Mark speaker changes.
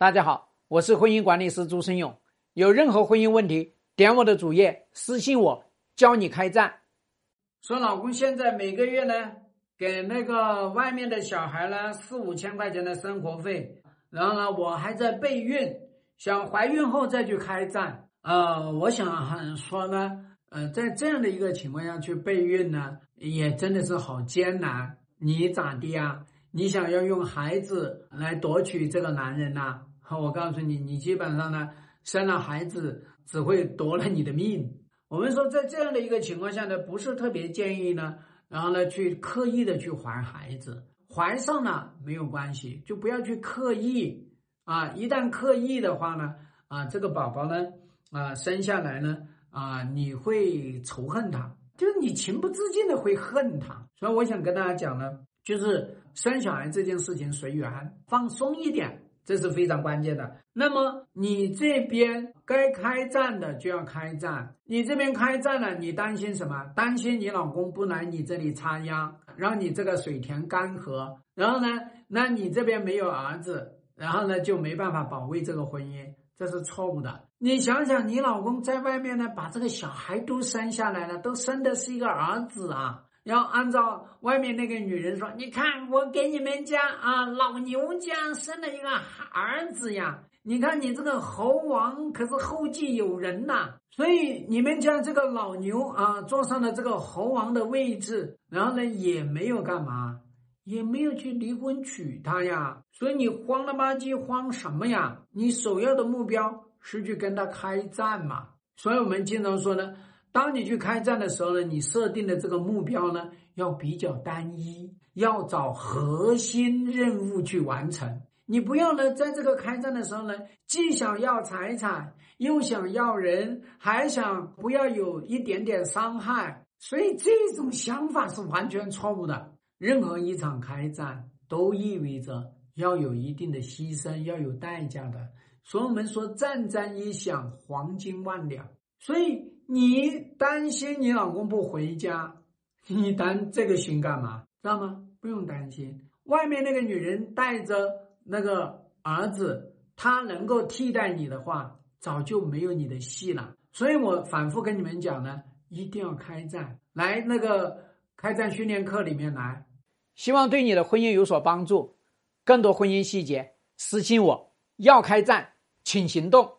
Speaker 1: 大家好，我是婚姻管理师朱生勇。有任何婚姻问题，点我的主页私信我，教你开战。说老公现在每个月呢，给那个外面的小孩呢四五千块钱的生活费，然后呢，我还在备孕，想怀孕后再去开战。呃，我想说呢，呃，在这样的一个情况下去备孕呢，也真的是好艰难。你咋的呀？你想要用孩子来夺取这个男人呐？我告诉你，你基本上呢，生了孩子只会夺了你的命。我们说，在这样的一个情况下呢，不是特别建议呢，然后呢，去刻意的去怀孩子，怀上了没有关系，就不要去刻意啊。一旦刻意的话呢，啊，这个宝宝呢，啊，生下来呢，啊，你会仇恨他，就是你情不自禁的会恨他。所以我想跟大家讲呢，就是生小孩这件事情随缘，放松一点。这是非常关键的。那么你这边该开战的就要开战，你这边开战了，你担心什么？担心你老公不来你这里插秧，让你这个水田干涸。然后呢，那你这边没有儿子，然后呢就没办法保卫这个婚姻，这是错误的。你想想，你老公在外面呢，把这个小孩都生下来了，都生的是一个儿子啊。要按照外面那个女人说，你看我给你们家啊老牛家生了一个儿子呀，你看你这个猴王可是后继有人呐，所以你们家这个老牛啊坐上了这个猴王的位置，然后呢也没有干嘛，也没有去离婚娶她呀，所以你慌了吧唧慌什么呀？你首要的目标是去跟他开战嘛，所以我们经常说呢。当你去开战的时候呢，你设定的这个目标呢要比较单一，要找核心任务去完成。你不要呢，在这个开战的时候呢，既想要财产，又想要人，还想不要有一点点伤害。所以这种想法是完全错误的。任何一场开战都意味着要有一定的牺牲，要有代价的。所以我们说，战战一响，黄金万两。所以。你担心你老公不回家，你担这个心干嘛？知道吗？不用担心，外面那个女人带着那个儿子，她能够替代你的话，早就没有你的戏了。所以我反复跟你们讲呢，一定要开战，来那个开战训练课里面来，希望对你的婚姻有所帮助。更多婚姻细节私信我，要开战，请行动。